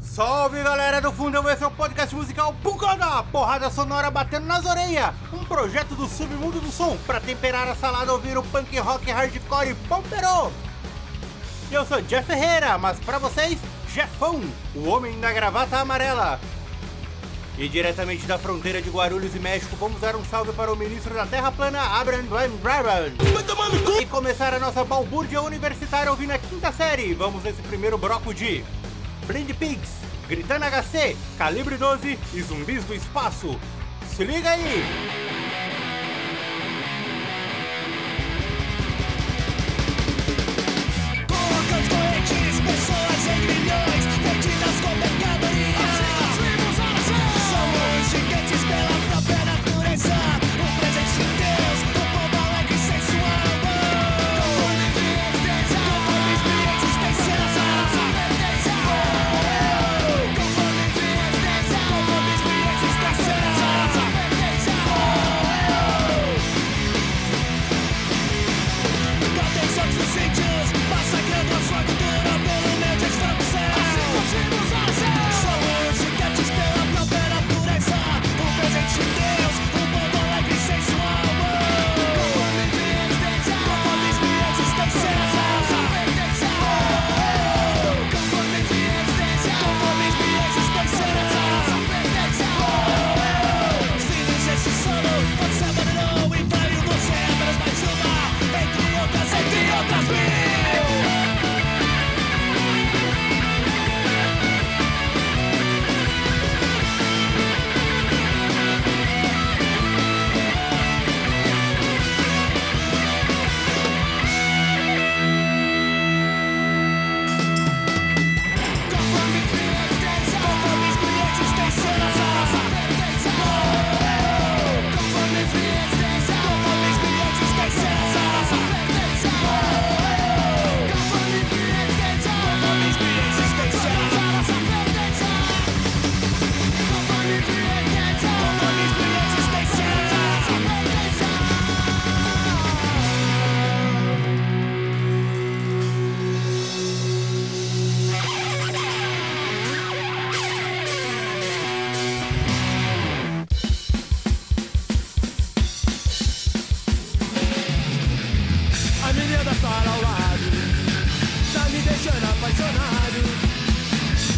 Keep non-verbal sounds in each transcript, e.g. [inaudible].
Salve galera do Fundão, esse é o podcast musical Pucada, porrada sonora batendo nas orelhas, um projeto do submundo do som para temperar a salada ouvir o punk rock hardcore pompero. Eu sou Jeff Ferreira, mas para vocês, Jeffão, o homem da gravata amarela. E diretamente da fronteira de Guarulhos e México, vamos dar um salve para o ministro da Terra Plana, Abraham Braban. E começar a nossa balbúrdia universitária ouvindo a quinta série. Vamos nesse primeiro bloco de Blind Pigs, Gritando HC, Calibre 12 e Zumbis do Espaço. Se liga aí!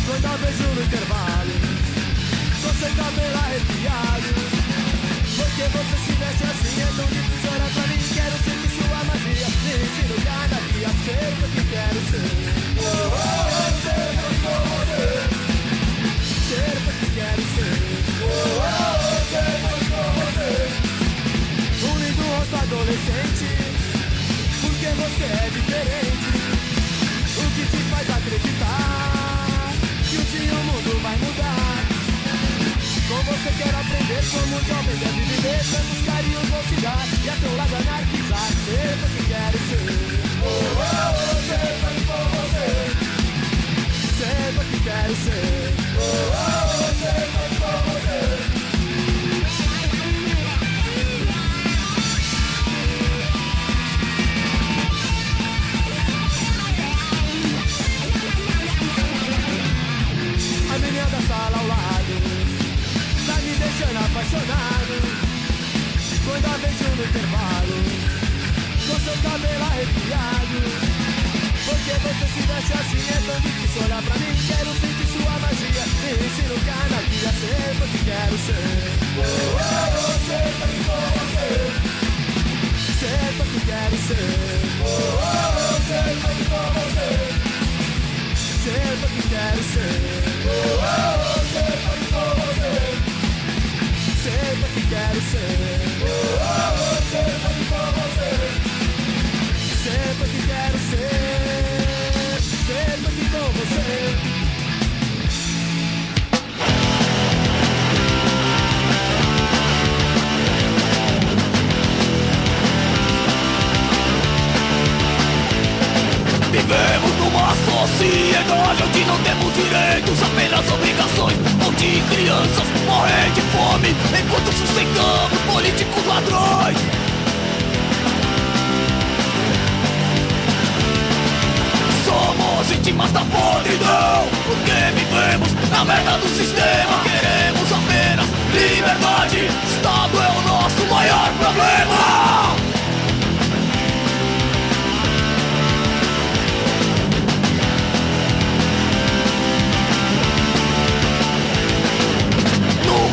Quando a vejo no intervalo. Sem cabelo arrepiado. Porque você se veste assim É tão difícil olhar pra mim. Quero sentir sua magia. Me ensina cada dia a ser o que quero ser. Oh, oh, oh, Ser o que você Ser o que quero ser oh, oh, oh, Ser o que você Um lindo rosto adolescente porque você é diferente. O que te faz acreditar um dia o mundo vai mudar? Com você quero aprender como jovem deve viver. Tantos carinhos vou te dar e a teu lado anarquizar. Seja o que quero ser. Oh, oh, oh, seja que for você. Seja o que quero ser. Oh, oh, oh, seja que você. Deixando apaixonado. Quando a vejo no intervalo. Com seu cabelo arrepiado. Porque você se veste assim É tão difícil olhar pra mim. Quero sentir sua magia. Me ensina cada dia a ser o que quero ser. Oh, oh, oh, Ser o que você. Ser o que quero ser oh, oh, oh, Ser o que Ser o que quero ser oh, oh, oh, Ser o que o que quero ser oh, oh, oh, Ser o que for você Ser o que quero ser o que for você Vivemos sociedade onde não temos direitos, apenas obrigações. O de crianças morrer de fome enquanto sustentamos políticos ladrões. Somos vítimas da podridão Porque vivemos na merda do sistema Queremos apenas liberdade Estado é o nosso maior problema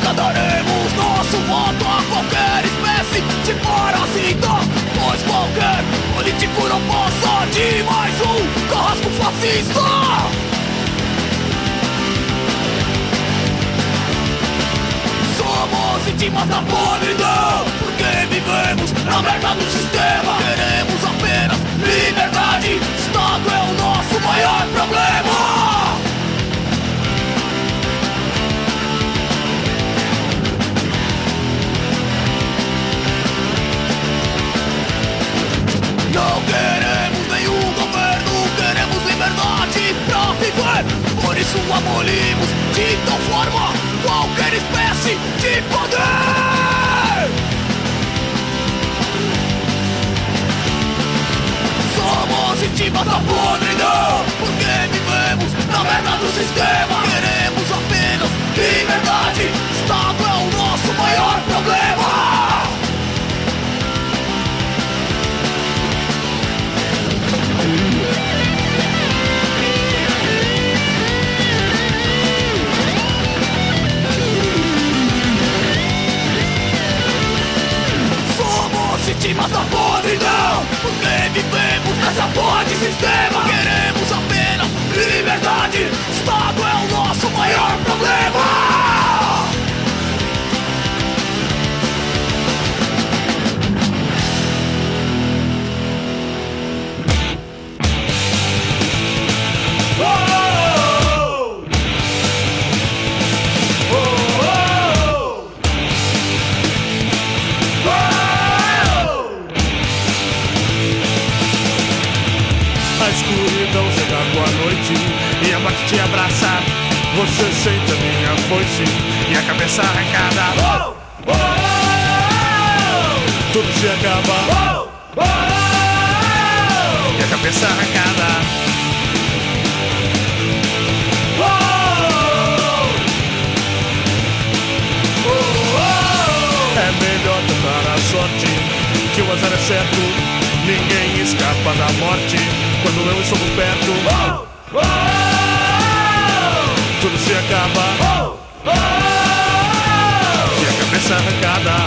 Nunca daremos nosso voto a qualquer espécie de parasita Pois qualquer político não passa de mais um carrasco fascista. Somos vítimas da podridão Porque vivemos na merda do sistema. Queremos apenas liberdade Somos vítimas da podridão Porque vivemos nessa porra de sistema! Queremos apenas liberdade! Estado é o nosso maior problema te abraça. Você sente a minha foice e a cabeça arrancada. Tudo se acaba. E a cabeça arrancada. É melhor tentar a sorte, que o azar é certo. Ninguém escapa da morte quando eu estou perto. Tudo se acaba. E a cabeça arrancada.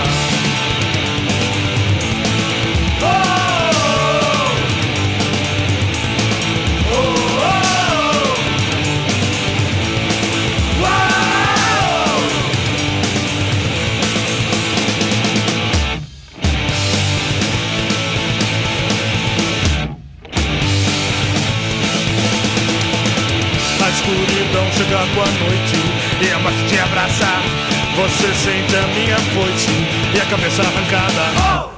Você sente a minha foice e a cabeça arrancada.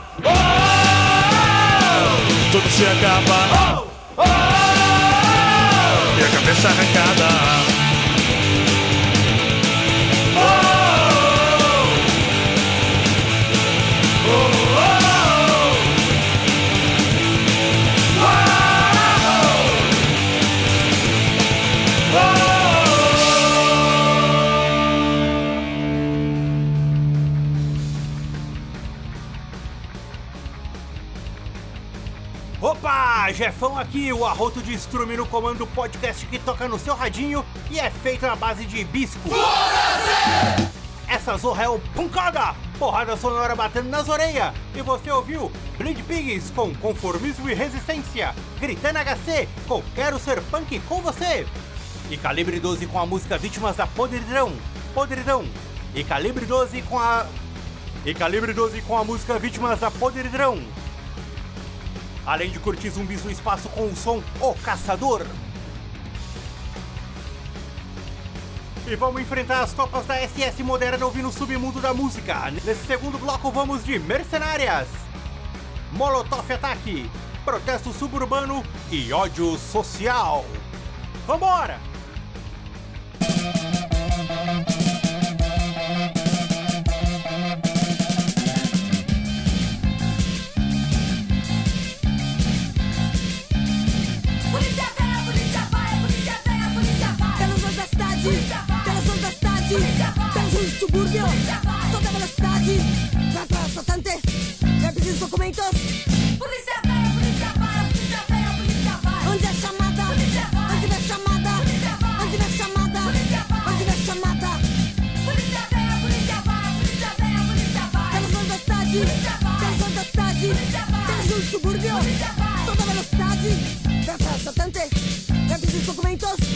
Tudo se acaba. E a cabeça arrancada. Jefão aqui, o arroto de estrume no comando podcast que toca no seu radinho e é feito na base de hibisco. Essa zorra é o Pancada! Porrada sonora batendo nas orelhas. E você ouviu Bleed Pigs com Conformismo e Resistência. Gritando HC com Quero Ser Punk com você. E Calibre 12 com a música Vítimas da Podridão. Podridão. E Calibre 12 com a... E Calibre 12 com a música Vítimas da Podridão. Além de curtir zumbis no espaço com o som O Caçador. E vamos enfrentar as copas da SS Moderna ouvindo o submundo da música. Nesse segundo bloco vamos de Mercenárias, Molotov Ataque, Protesto Suburbano e Ódio Social. Vambora! subúrbio, toda velocidade, trata assaltante, é preciso documentos. Polícia vai, polícia vai, polícia vai, polícia vai, Onde é chamada? Polícia para. Onde é chamada? Polícia para. Onde é chamada? Polícia para. Onde é chamada? Polícia vai, polícia vai, polícia vai, polícia vai. para. Temos onde cidade, temos onde cidade, temos um subúrbio, toda velocidade, trata assaltante, é preciso documentos.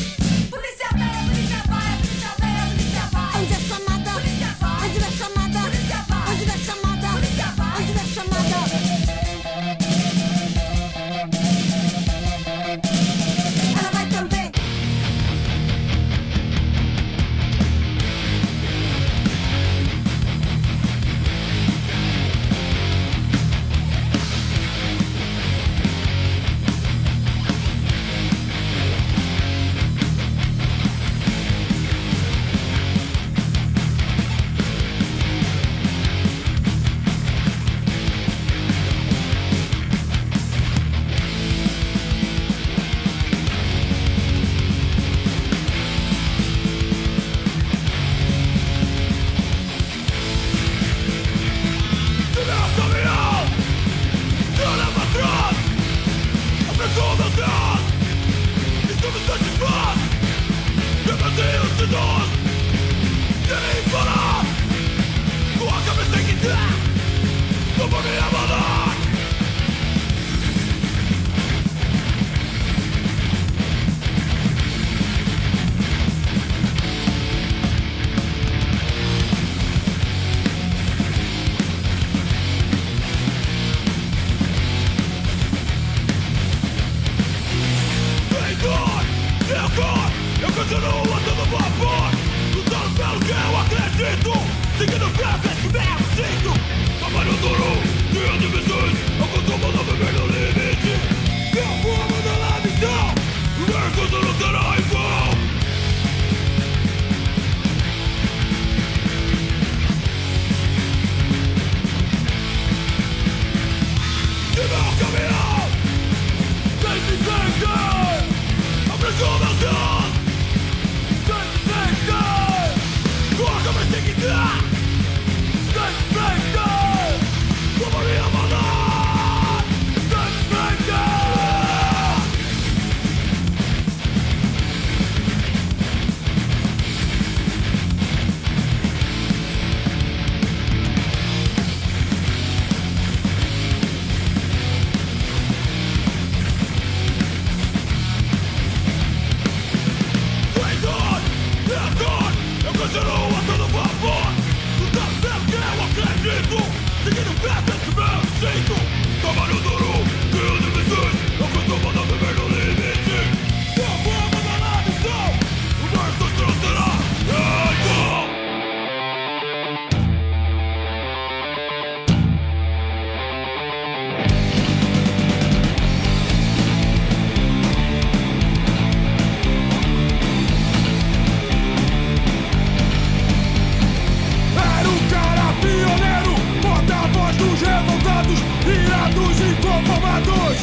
irados e conformados.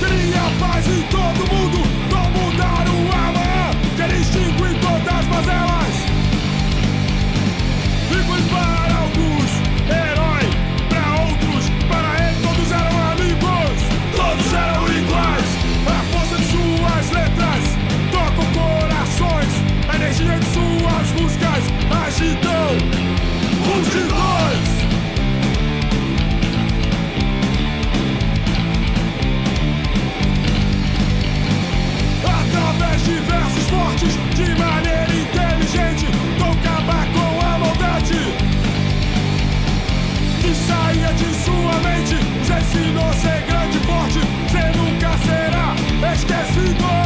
Cria paz em todo mundo, vão mudar o amanhã. Quer extinguir todas as mazelas. Fico para alguns. Se não ser grande e forte, você nunca será esquecido.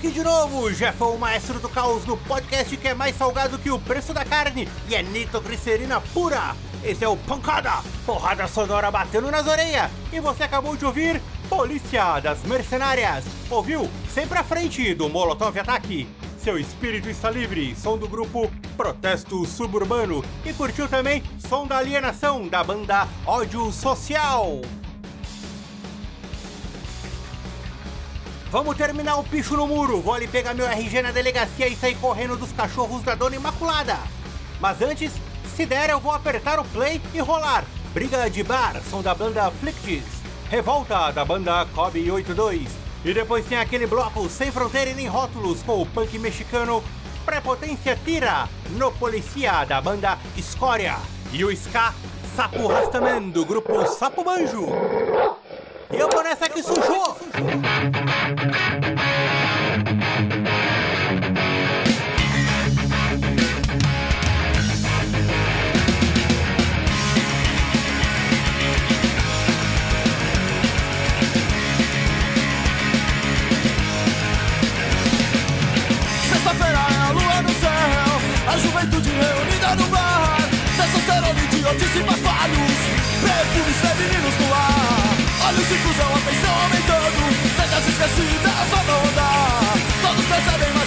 aqui de novo, Jefão, o maestro do caos, no podcast que é mais salgado que o preço da carne e é nitroglicerina pura. Esse é o Pancada, porrada sonora batendo nas orelhas. E você acabou de ouvir Polícia das Mercenárias. Ouviu? Sempre à frente do Molotov Ataque. Seu espírito está livre, som do grupo Protesto Suburbano. E curtiu também som da alienação da banda Ódio Social. Vamos terminar o picho no muro. Vou ali pegar meu RG na delegacia e sair correndo dos cachorros da Dona Imaculada. Mas antes, se der, eu vou apertar o play e rolar. Briga de bar, som da banda Afflictis. Revolta, da banda Kobe 82. E depois tem aquele bloco Sem Fronteira e Nem Rótulos, com o punk mexicano Prepotência Tira, no Policia, da banda Escória. E o ska Sapo Rastaman, do grupo Sapo Banjo. Eu vou nessa que sujou! Sexta-feira é a lua no céu, a juventude reunida no bar. Testosterona, idiotice, Olhos de cuzão, a tensão aumentando, tetas esquecidas, vão rodar. Todos percebem,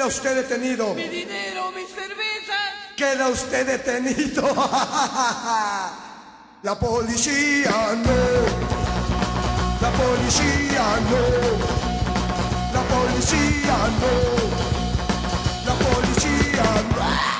Queda usted detenido. Mi dinero, mis cervezas. Queda usted detenido. [laughs] La policía no. La policía no. La policía no. La policía no.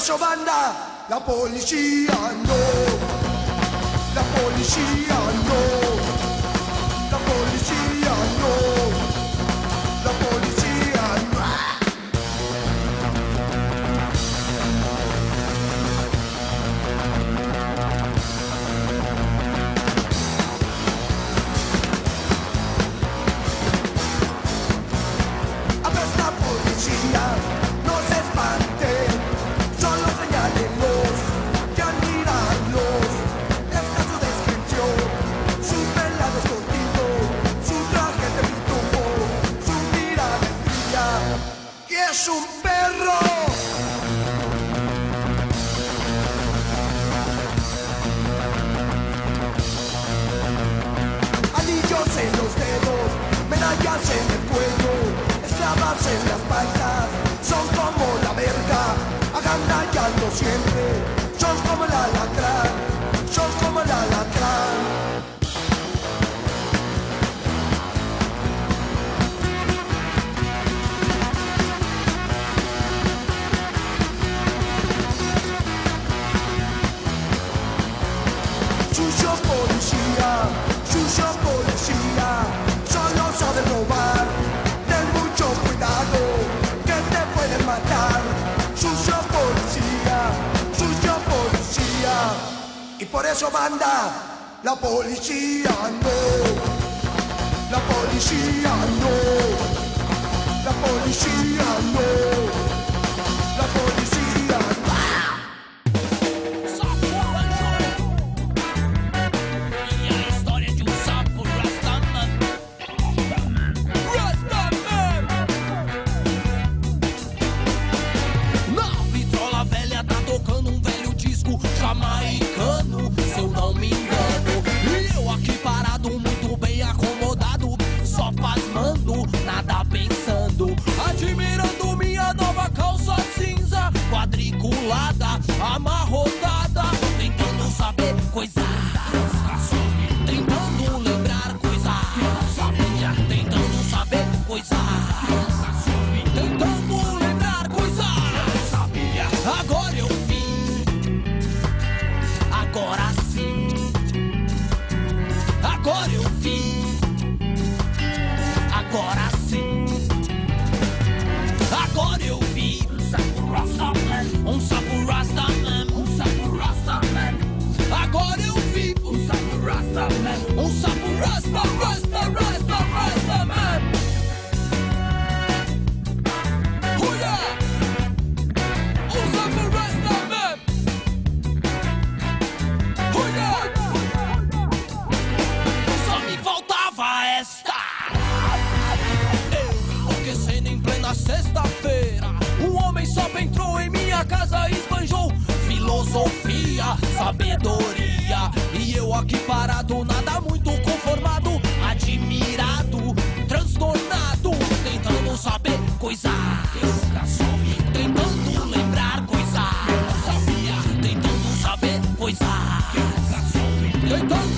adesso banda, la polizia no, la polizia no. Sucio policía, sucio policía, solo sabe robar. Ten mucho cuidado, que te pueden matar. Sucio policía, sucio policía. Y por eso manda la policía no, la policía no, la policía no. sabedoria. E eu aqui parado, nada muito conformado, admirado, transtornado, tentando saber coisas eu nunca soube, tentando lembrar coisas eu não sabia, tentando saber coisas que eu nunca soube, tentando